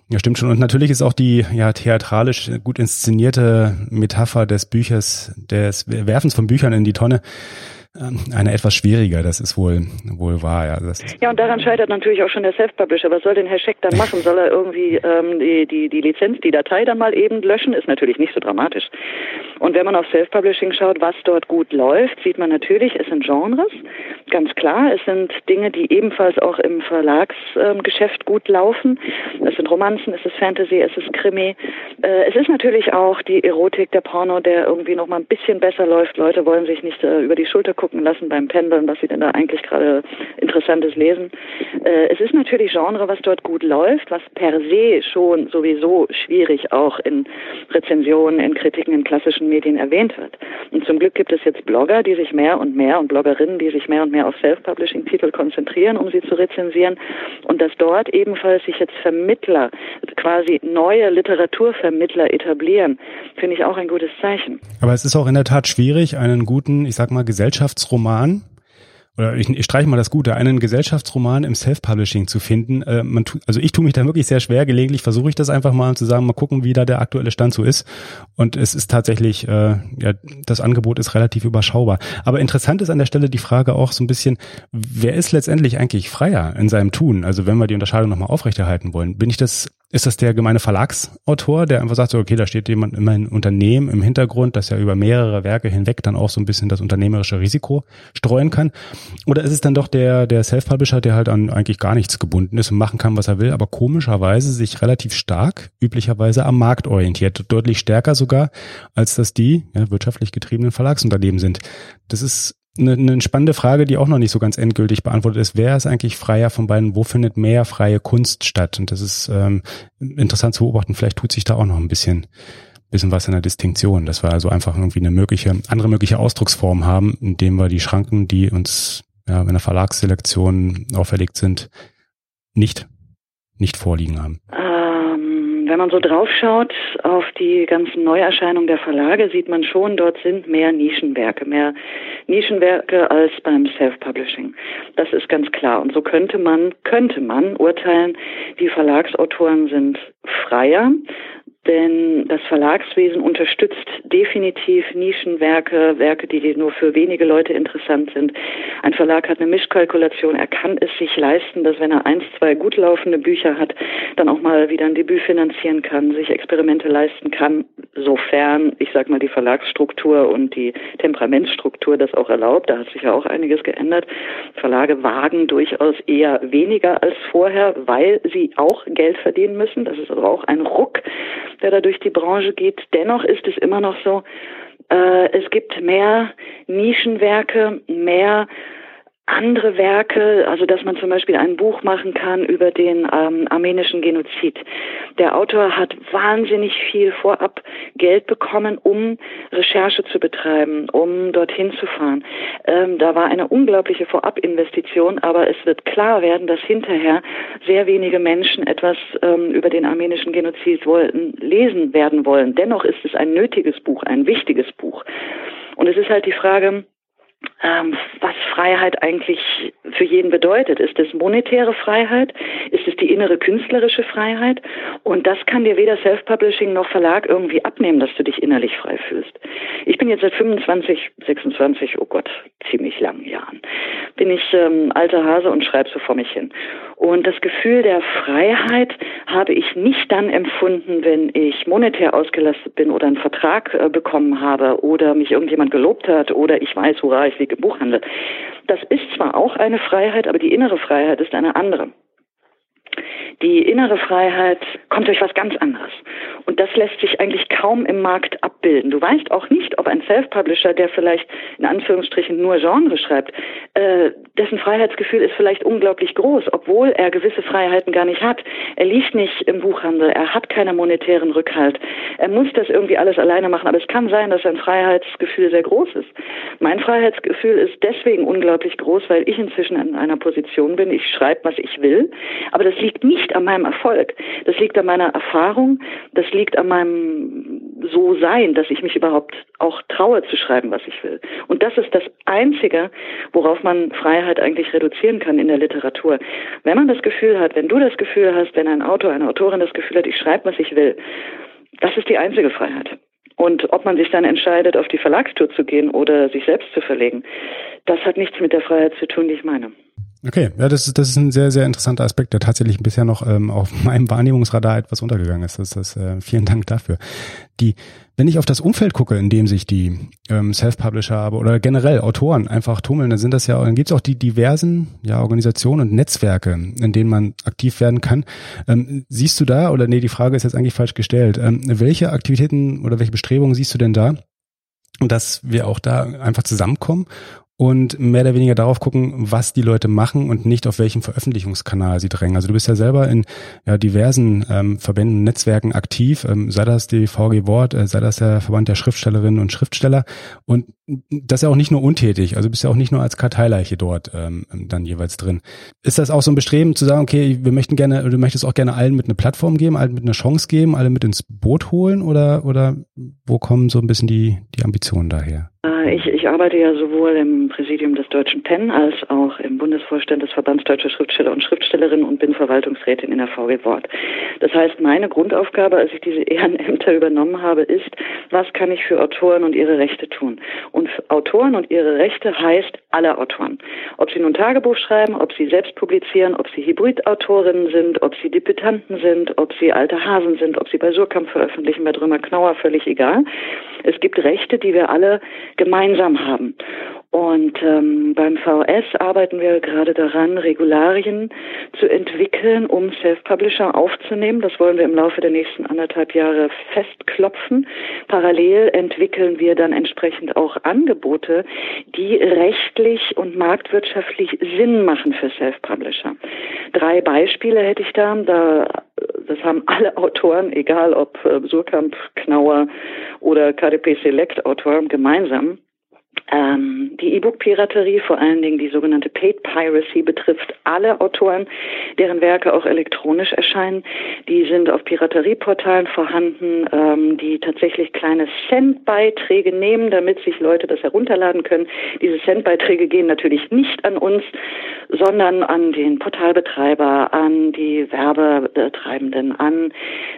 Ja, stimmt schon. Und natürlich ist auch die ja theatralisch gut inszenierte Metapher des Büchers, des Werfens von Büchern in die Tonne eine etwas schwieriger, das ist wohl, wohl wahr. Ja, ja, und daran scheitert natürlich auch schon der Self-Publisher. Was soll denn Herr Scheck dann machen? Soll er irgendwie ähm, die, die, die Lizenz, die Datei dann mal eben löschen? Ist natürlich nicht so dramatisch. Und wenn man auf Self-Publishing schaut, was dort gut läuft, sieht man natürlich, es sind Genres, ganz klar. Es sind Dinge, die ebenfalls auch im Verlagsgeschäft ähm, gut laufen. Es sind Romanzen, es ist Fantasy, es ist Krimi. Äh, es ist natürlich auch die Erotik, der Porno, der irgendwie noch mal ein bisschen besser läuft. Leute wollen sich nicht äh, über die Schulter nachgucken lassen beim Pendeln, was sie denn da eigentlich gerade Interessantes lesen. Äh, es ist natürlich Genre, was dort gut läuft, was per se schon sowieso schwierig auch in Rezensionen, in Kritiken in klassischen Medien erwähnt wird. Und zum Glück gibt es jetzt Blogger, die sich mehr und mehr und Bloggerinnen, die sich mehr und mehr auf Self-Publishing-Titel konzentrieren, um sie zu rezensieren. Und dass dort ebenfalls sich jetzt Vermittler, quasi neue Literaturvermittler etablieren, finde ich auch ein gutes Zeichen. Aber es ist auch in der Tat schwierig, einen guten, ich sag mal, Gesellschaftsroman oder ich, ich streiche mal das Gute, einen Gesellschaftsroman im Self-Publishing zu finden. Äh, man tu, also ich tue mich da wirklich sehr schwer. Gelegentlich versuche ich das einfach mal zu sagen, mal gucken, wie da der aktuelle Stand so ist. Und es ist tatsächlich, äh, ja, das Angebot ist relativ überschaubar. Aber interessant ist an der Stelle die Frage auch so ein bisschen, wer ist letztendlich eigentlich freier in seinem Tun? Also wenn wir die Unterscheidung nochmal aufrechterhalten wollen, bin ich das ist das der gemeine Verlagsautor, der einfach sagt, so, okay, da steht jemand immer ein Unternehmen im Hintergrund, das ja über mehrere Werke hinweg dann auch so ein bisschen das unternehmerische Risiko streuen kann? Oder ist es dann doch der, der Self-Publisher, der halt an eigentlich gar nichts gebunden ist und machen kann, was er will, aber komischerweise sich relativ stark, üblicherweise am Markt orientiert, deutlich stärker sogar, als dass die ja, wirtschaftlich getriebenen Verlagsunternehmen sind. Das ist eine, eine spannende Frage, die auch noch nicht so ganz endgültig beantwortet ist. Wer ist eigentlich freier von beiden? Wo findet mehr freie Kunst statt? Und das ist ähm, interessant zu beobachten. Vielleicht tut sich da auch noch ein bisschen, bisschen was in der Distinktion, dass wir also einfach irgendwie eine mögliche, andere mögliche Ausdrucksform haben, indem wir die Schranken, die uns ja, in der Verlagsselektion auferlegt sind, nicht, nicht vorliegen haben. Wenn man so draufschaut auf die ganzen Neuerscheinungen der Verlage, sieht man schon, dort sind mehr Nischenwerke, mehr Nischenwerke als beim Self-Publishing. Das ist ganz klar. Und so könnte man, könnte man urteilen, die Verlagsautoren sind freier, denn das Verlagswesen unterstützt definitiv Nischenwerke, Werke, die nur für wenige Leute interessant sind. Ein Verlag hat eine Mischkalkulation. Er kann es sich leisten, dass wenn er eins, zwei gut laufende Bücher hat, dann auch mal wieder ein Debüt finanzieren kann, sich Experimente leisten kann, sofern, ich sag mal, die Verlagsstruktur und die Temperamentsstruktur das auch erlaubt. Da hat sich ja auch einiges geändert. Verlage wagen durchaus eher weniger als vorher, weil sie auch Geld verdienen müssen. Das ist also auch ein Ruck der da durch die Branche geht. Dennoch ist es immer noch so, äh, es gibt mehr Nischenwerke, mehr andere Werke, also dass man zum Beispiel ein Buch machen kann über den ähm, armenischen Genozid. Der Autor hat wahnsinnig viel vorab Geld bekommen, um Recherche zu betreiben, um dorthin zu fahren. Ähm, da war eine unglaubliche Vorabinvestition, aber es wird klar werden, dass hinterher sehr wenige Menschen etwas ähm, über den armenischen Genozid wollten, lesen werden wollen. Dennoch ist es ein nötiges Buch, ein wichtiges Buch. Und es ist halt die Frage, ähm, was Freiheit eigentlich für jeden bedeutet. Ist es monetäre Freiheit? Ist es die innere künstlerische Freiheit? Und das kann dir weder Self-Publishing noch Verlag irgendwie abnehmen, dass du dich innerlich frei fühlst. Ich bin jetzt seit 25, 26, oh Gott, ziemlich langen Jahren, bin ich ähm, alter Hase und schreibe so vor mich hin. Und das Gefühl der Freiheit habe ich nicht dann empfunden, wenn ich monetär ausgelastet bin oder einen Vertrag äh, bekommen habe oder mich irgendjemand gelobt hat oder ich weiß, hurra, ich liege im Buchhandel. Das ist zwar auch eine Freiheit, aber die innere Freiheit ist eine andere. Die innere Freiheit kommt durch was ganz anderes. Und das lässt sich eigentlich kaum im Markt abbilden. Du weißt auch nicht, ob ein Self-Publisher, der vielleicht in Anführungsstrichen nur Genre schreibt, äh, dessen Freiheitsgefühl ist vielleicht unglaublich groß, obwohl er gewisse Freiheiten gar nicht hat. Er liegt nicht im Buchhandel, er hat keinen monetären Rückhalt. Er muss das irgendwie alles alleine machen, aber es kann sein, dass sein Freiheitsgefühl sehr groß ist. Mein Freiheitsgefühl ist deswegen unglaublich groß, weil ich inzwischen in einer Position bin, ich schreibe, was ich will, aber das liegt nicht an meinem Erfolg. Das liegt an meiner Erfahrung, das liegt an meinem So-Sein, dass ich mich überhaupt auch traue zu schreiben, was ich will. Und das ist das Einzige, worauf man Freiheit eigentlich reduzieren kann in der Literatur. Wenn man das Gefühl hat, wenn du das Gefühl hast, wenn ein Autor, eine Autorin das Gefühl hat, ich schreibe, was ich will, das ist die einzige Freiheit. Und ob man sich dann entscheidet, auf die Verlagstour zu gehen oder sich selbst zu verlegen, das hat nichts mit der Freiheit zu tun, die ich meine. Okay, ja, das ist, das ist ein sehr, sehr interessanter Aspekt, der tatsächlich bisher noch ähm, auf meinem Wahrnehmungsradar etwas untergegangen ist. Das, das, äh, vielen Dank dafür. Die, wenn ich auf das Umfeld gucke, in dem sich die ähm, Self-Publisher oder generell Autoren einfach tummeln, dann sind das ja, dann gibt's auch die diversen ja, Organisationen und Netzwerke, in denen man aktiv werden kann. Ähm, siehst du da, oder nee, die Frage ist jetzt eigentlich falsch gestellt, ähm, welche Aktivitäten oder welche Bestrebungen siehst du denn da, dass wir auch da einfach zusammenkommen und mehr oder weniger darauf gucken, was die Leute machen und nicht auf welchem Veröffentlichungskanal sie drängen. Also du bist ja selber in ja, diversen ähm, Verbänden, Netzwerken aktiv, ähm, sei das die VG Wort, äh, sei das der Verband der Schriftstellerinnen und Schriftsteller und das ist ja auch nicht nur untätig, also bist ja auch nicht nur als Karteileiche dort ähm, dann jeweils drin. Ist das auch so ein Bestreben zu sagen, okay, wir möchten gerne, du möchtest auch gerne allen mit eine Plattform geben, allen mit eine Chance geben, alle mit ins Boot holen oder oder wo kommen so ein bisschen die die Ambitionen daher? Äh, ich, ich arbeite ja sowohl im Präsidium des Deutschen PEN als auch im Bundesvorstand des Verbands Deutscher Schriftsteller und Schriftstellerinnen und bin Verwaltungsrätin in der VG Wort. Das heißt, meine Grundaufgabe, als ich diese Ehrenämter übernommen habe, ist, was kann ich für Autoren und ihre Rechte tun? Und Autoren und ihre Rechte heißt alle Autoren. Ob sie nun Tagebuch schreiben, ob sie selbst publizieren, ob sie Hybridautorinnen sind, ob sie Debütanten sind, ob sie alte Hasen sind, ob sie bei Surkamp veröffentlichen, bei Drömer Knauer, völlig egal. Es gibt Rechte, die wir alle gemeinsam haben. Und ähm, beim VS arbeiten wir gerade daran, Regularien zu entwickeln, um Self-Publisher aufzunehmen. Das wollen wir im Laufe der nächsten anderthalb Jahre festklopfen. Parallel entwickeln wir dann entsprechend auch Angebote, die rechtlich und marktwirtschaftlich Sinn machen für Self-Publisher. Drei Beispiele hätte ich da. da das haben alle Autoren, egal ob äh, Surkamp, Knauer oder KDP Select Autoren gemeinsam ähm, die E-Book-Piraterie, vor allen Dingen die sogenannte Paid Piracy, betrifft alle Autoren, deren Werke auch elektronisch erscheinen. Die sind auf Piraterieportalen vorhanden, ähm, die tatsächlich kleine Centbeiträge nehmen, damit sich Leute das herunterladen können. Diese Centbeiträge gehen natürlich nicht an uns, sondern an den Portalbetreiber, an die Werbetreibenden, an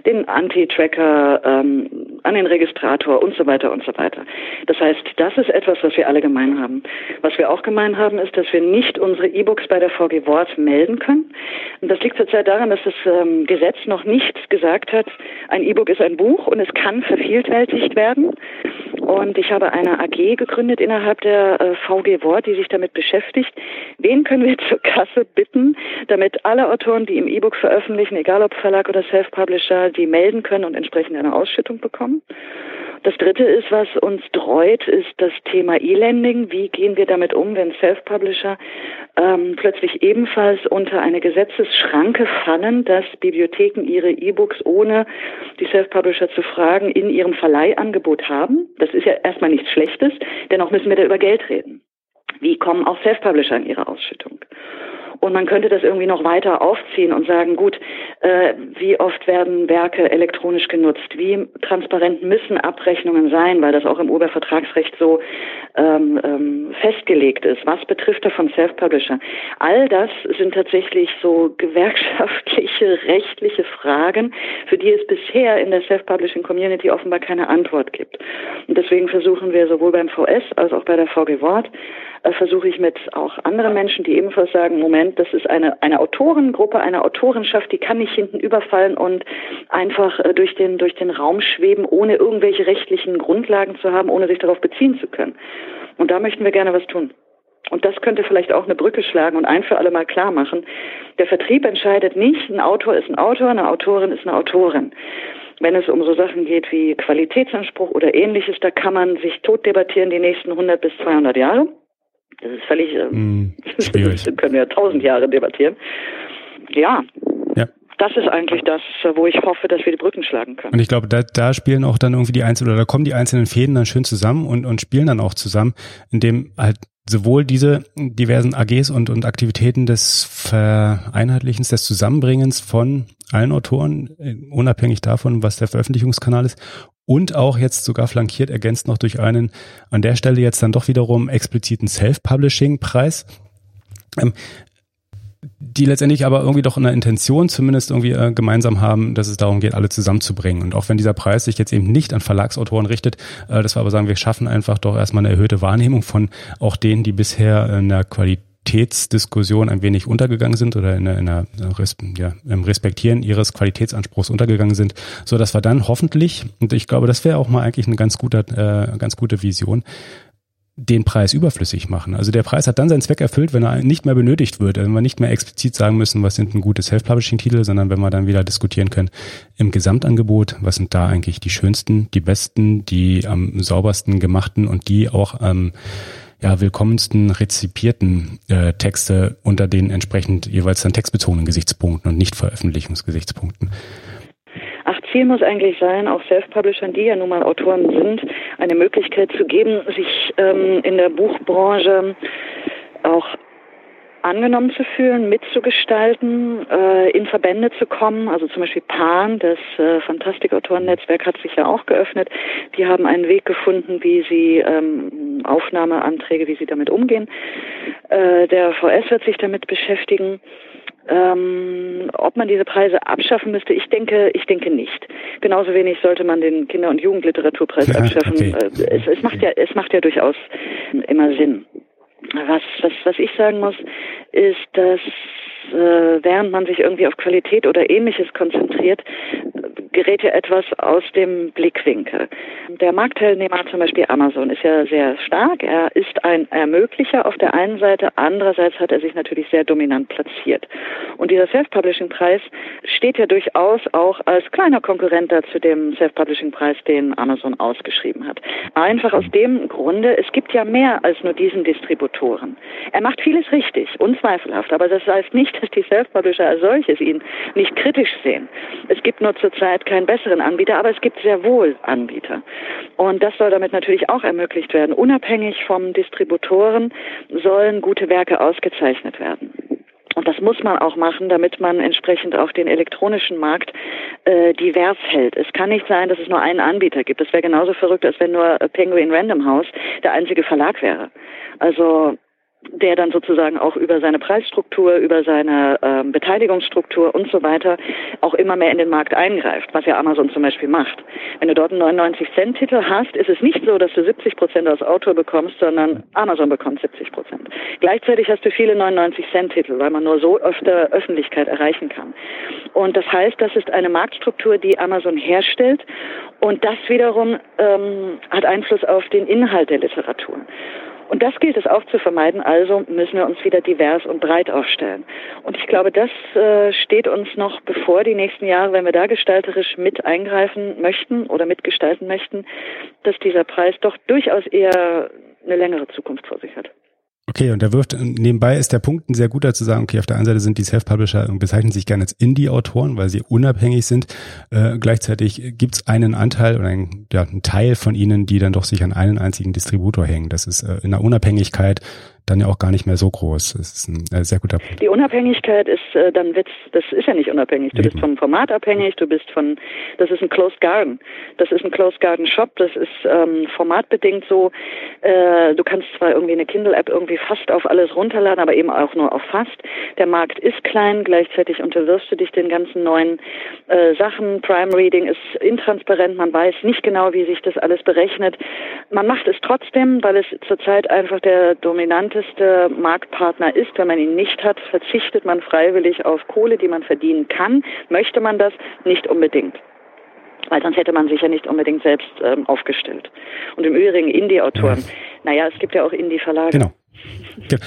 den Anti-Tracker, ähm, an den Registrator und so weiter und so weiter. Das heißt, das ist etwas, was wir alle gemein haben. Was wir auch gemein haben, ist, dass wir nicht unsere E-Books bei der VG Wort melden können. Und das liegt zurzeit daran, dass das ähm, Gesetz noch nicht gesagt hat, ein E-Book ist ein Buch und es kann vervielfältigt werden. Und ich habe eine AG gegründet innerhalb der äh, VG Wort, die sich damit beschäftigt. Wen können wir zur Kasse bitten, damit alle Autoren, die im E-Book veröffentlichen, egal ob Verlag oder Self-Publisher, die melden können und entsprechend eine Ausschüttung bekommen? Das dritte ist, was uns dreut, ist das Thema E-Lending. Wie gehen wir damit um, wenn Self-Publisher ähm, plötzlich ebenfalls unter eine Gesetzesschranke fallen, dass Bibliotheken ihre E-Books ohne die Self-Publisher zu fragen in ihrem Verleihangebot haben? Das ist ja erstmal nichts Schlechtes, dennoch müssen wir da über Geld reden. Wie kommen auch Self-Publisher in ihre Ausschüttung? Und man könnte das irgendwie noch weiter aufziehen und sagen, gut, äh, wie oft werden Werke elektronisch genutzt? Wie transparent müssen Abrechnungen sein, weil das auch im Urhebervertragsrecht so ähm, ähm, festgelegt ist? Was betrifft davon Self-Publisher? All das sind tatsächlich so gewerkschaftliche, rechtliche Fragen, für die es bisher in der Self-Publishing-Community offenbar keine Antwort gibt. Und deswegen versuchen wir sowohl beim VS als auch bei der VG Wort, äh, versuche ich mit auch anderen Menschen, die ebenfalls sagen, Moment, das ist eine, eine Autorengruppe, eine Autorenschaft, die kann nicht hinten überfallen und einfach äh, durch den, durch den Raum schweben, ohne irgendwelche rechtlichen Grundlagen zu haben, ohne sich darauf beziehen zu können. Und da möchten wir gerne was tun. Und das könnte vielleicht auch eine Brücke schlagen und ein für alle Mal klar machen. Der Vertrieb entscheidet nicht, ein Autor ist ein Autor, eine Autorin ist eine Autorin. Wenn es um so Sachen geht wie Qualitätsanspruch oder ähnliches, da kann man sich tot debattieren die nächsten 100 bis 200 Jahre. Das ist völlig, mm, schwierig. das können wir tausend Jahre debattieren. Ja. Ja. Das ist eigentlich das, wo ich hoffe, dass wir die Brücken schlagen können. Und ich glaube, da, da spielen auch dann irgendwie die einzelnen, oder da kommen die einzelnen Fäden dann schön zusammen und, und spielen dann auch zusammen, indem halt sowohl diese diversen AGs und, und Aktivitäten des Vereinheitlichens, des Zusammenbringens von allen Autoren, äh, unabhängig davon, was der Veröffentlichungskanal ist, und auch jetzt sogar flankiert ergänzt noch durch einen an der Stelle jetzt dann doch wiederum expliziten Self-Publishing-Preis. Ähm, die letztendlich aber irgendwie doch eine Intention zumindest irgendwie äh, gemeinsam haben, dass es darum geht, alle zusammenzubringen. Und auch wenn dieser Preis sich jetzt eben nicht an Verlagsautoren richtet, äh, dass wir aber sagen, wir schaffen einfach doch erstmal eine erhöhte Wahrnehmung von auch denen, die bisher in der Qualität Qualitätsdiskussion ein wenig untergegangen sind oder in, einer, ja, im Respektieren ihres Qualitätsanspruchs untergegangen sind, so dass wir dann hoffentlich, und ich glaube, das wäre auch mal eigentlich eine ganz gute, äh, ganz gute Vision, den Preis überflüssig machen. Also der Preis hat dann seinen Zweck erfüllt, wenn er nicht mehr benötigt wird, wenn wir nicht mehr explizit sagen müssen, was sind ein gute Self-Publishing-Titel, sondern wenn wir dann wieder diskutieren können im Gesamtangebot, was sind da eigentlich die schönsten, die besten, die am saubersten gemachten und die auch ähm, ja, willkommensten rezipierten äh, Texte unter den entsprechend jeweils dann textbezogenen Gesichtspunkten und nicht Veröffentlichungsgesichtspunkten. Ach, Ziel muss eigentlich sein, auch Self-Publishern, die ja nun mal Autoren sind, eine Möglichkeit zu geben, sich ähm, in der Buchbranche auch angenommen zu fühlen, mitzugestalten, äh, in Verbände zu kommen. Also zum Beispiel PAN, das äh, Fantastikautoren-Netzwerk, hat sich ja auch geöffnet. Die haben einen Weg gefunden, wie sie ähm, Aufnahmeanträge, wie sie damit umgehen. Äh, der VS wird sich damit beschäftigen. Ähm, ob man diese Preise abschaffen müsste, ich denke, ich denke nicht. Genauso wenig sollte man den Kinder- und Jugendliteraturpreis ja, abschaffen. Okay. Äh, es, es macht ja, es macht ja durchaus immer Sinn. Was, was, was ich sagen muss, ist, dass äh, während man sich irgendwie auf Qualität oder ähnliches konzentriert, gerät ja etwas aus dem Blickwinkel. Der Marktteilnehmer, zum Beispiel Amazon, ist ja sehr stark. Er ist ein Ermöglicher auf der einen Seite, andererseits hat er sich natürlich sehr dominant platziert. Und dieser Self-Publishing-Preis steht ja durchaus auch als kleiner Konkurrent da zu dem Self-Publishing-Preis, den Amazon ausgeschrieben hat. Einfach aus dem Grunde, es gibt ja mehr als nur diesen Distributoren. Er macht vieles richtig, unzweifelhaft, aber das heißt nicht, dass die Self-Publisher als solches ihn nicht kritisch sehen. Es gibt nur zurzeit keinen besseren Anbieter, aber es gibt sehr wohl Anbieter. Und das soll damit natürlich auch ermöglicht werden. Unabhängig vom Distributoren sollen gute Werke ausgezeichnet werden. Und das muss man auch machen, damit man entsprechend auch den elektronischen Markt äh, divers hält. Es kann nicht sein, dass es nur einen Anbieter gibt. Das wäre genauso verrückt, als wenn nur Penguin Random House der einzige Verlag wäre. Also der dann sozusagen auch über seine Preisstruktur, über seine ähm, Beteiligungsstruktur und so weiter auch immer mehr in den Markt eingreift, was ja Amazon zum Beispiel macht. Wenn du dort einen 99-Cent-Titel hast, ist es nicht so, dass du 70 Prozent als Autor bekommst, sondern Amazon bekommt 70 Prozent. Gleichzeitig hast du viele 99-Cent-Titel, weil man nur so öfter Öffentlichkeit erreichen kann. Und das heißt, das ist eine Marktstruktur, die Amazon herstellt und das wiederum ähm, hat Einfluss auf den Inhalt der Literatur. Und das gilt es auch zu vermeiden. Also müssen wir uns wieder divers und breit aufstellen. Und ich glaube, das äh, steht uns noch bevor die nächsten Jahre, wenn wir da gestalterisch mit eingreifen möchten oder mitgestalten möchten, dass dieser Preis doch durchaus eher eine längere Zukunft vor sich hat. Okay, und der wirft, nebenbei ist der Punkt ein sehr guter zu sagen, okay, auf der einen Seite sind die Self-Publisher, bezeichnen sich gerne als Indie-Autoren, weil sie unabhängig sind. Äh, gleichzeitig gibt es einen Anteil oder ein, ja, einen Teil von ihnen, die dann doch sich an einen einzigen Distributor hängen. Das ist äh, in der Unabhängigkeit dann ja auch gar nicht mehr so groß. Das ist ein äh, sehr guter Punkt. Die Unabhängigkeit ist äh, dann wird's, das ist ja nicht unabhängig. Du Eben. bist vom Format abhängig, du bist von, das ist ein Closed Garden. Das ist ein Closed Garden Shop, das ist ähm, formatbedingt so. Äh, du kannst zwar irgendwie eine Kindle-App irgendwie fast auf alles runterladen, aber eben auch nur auf fast. Der Markt ist klein, gleichzeitig unterwirfst du dich den ganzen neuen äh, Sachen. Prime Reading ist intransparent, man weiß nicht genau, wie sich das alles berechnet. Man macht es trotzdem, weil es zurzeit einfach der dominante interessanteste Marktpartner ist. Wenn man ihn nicht hat, verzichtet man freiwillig auf Kohle, die man verdienen kann. Möchte man das? Nicht unbedingt weil sonst hätte man sich ja nicht unbedingt selbst ähm, aufgestellt. Und im Übrigen Indie-Autoren. Ja. Naja, es gibt ja auch Indie-Verlage. Genau.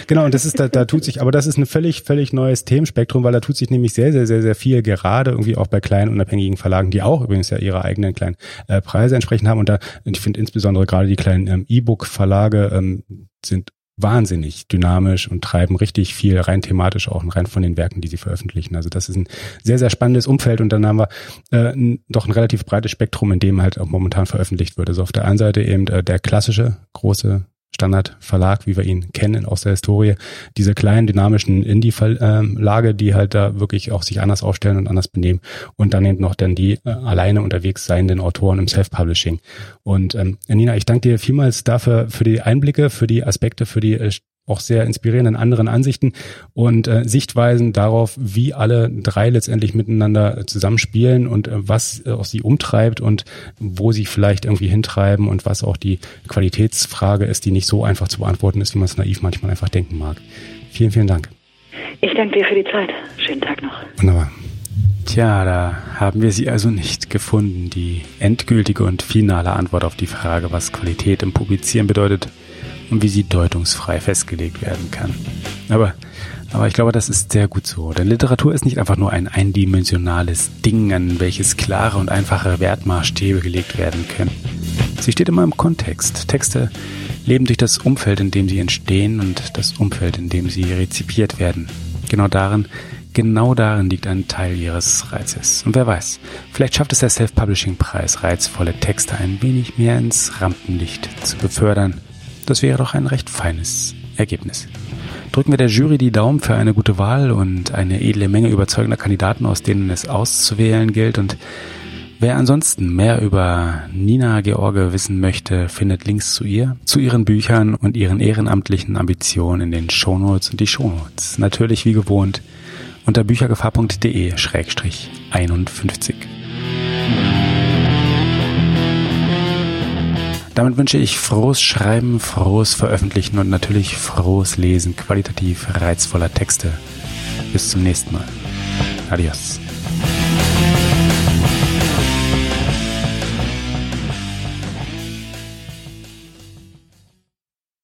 Genau, und das ist, da, da tut sich, aber das ist ein völlig, völlig neues Themenspektrum, weil da tut sich nämlich sehr, sehr, sehr, sehr viel, gerade irgendwie auch bei kleinen unabhängigen Verlagen, die auch übrigens ja ihre eigenen kleinen äh, Preise entsprechend haben. Und da, ich finde insbesondere gerade die kleinen ähm, E-Book-Verlage ähm, sind wahnsinnig dynamisch und treiben richtig viel rein thematisch auch rein von den Werken, die sie veröffentlichen. Also das ist ein sehr, sehr spannendes Umfeld und dann haben wir äh, doch ein relativ breites Spektrum, in dem halt auch momentan veröffentlicht wird. Also auf der einen Seite eben äh, der klassische große Standardverlag, wie wir ihn kennen aus der Historie, diese kleinen dynamischen Indie-Verlage, die halt da wirklich auch sich anders aufstellen und anders benehmen und dann eben noch dann die äh, alleine unterwegs seienden Autoren im Self-Publishing. Und ähm, Nina, ich danke dir vielmals dafür für die Einblicke, für die Aspekte, für die äh, auch sehr inspirierenden anderen Ansichten und äh, Sichtweisen darauf, wie alle drei letztendlich miteinander zusammenspielen und äh, was äh, auch sie umtreibt und wo sie vielleicht irgendwie hintreiben und was auch die Qualitätsfrage ist, die nicht so einfach zu beantworten ist, wie man es naiv manchmal einfach denken mag. Vielen, vielen Dank. Ich danke dir für die Zeit. Schönen Tag noch. Wunderbar. Tja, da haben wir sie also nicht gefunden, die endgültige und finale Antwort auf die Frage, was Qualität im Publizieren bedeutet und wie sie deutungsfrei festgelegt werden kann. Aber, aber ich glaube, das ist sehr gut so. Denn Literatur ist nicht einfach nur ein eindimensionales Ding, an welches klare und einfache Wertmaßstäbe gelegt werden können. Sie steht immer im Kontext. Texte leben durch das Umfeld, in dem sie entstehen und das Umfeld, in dem sie rezipiert werden. Genau darin, genau darin liegt ein Teil ihres Reizes. Und wer weiß, vielleicht schafft es der Self-Publishing-Preis, reizvolle Texte ein wenig mehr ins Rampenlicht zu befördern. Das wäre doch ein recht feines Ergebnis. Drücken wir der Jury die Daumen für eine gute Wahl und eine edle Menge überzeugender Kandidaten, aus denen es auszuwählen gilt und Wer ansonsten mehr über Nina George wissen möchte, findet Links zu ihr, zu ihren Büchern und ihren ehrenamtlichen Ambitionen in den Shownotes und die Shownotes. Natürlich wie gewohnt unter büchergefahr.de-51. Damit wünsche ich frohes Schreiben, frohes Veröffentlichen und natürlich frohes Lesen qualitativ reizvoller Texte. Bis zum nächsten Mal. Adios.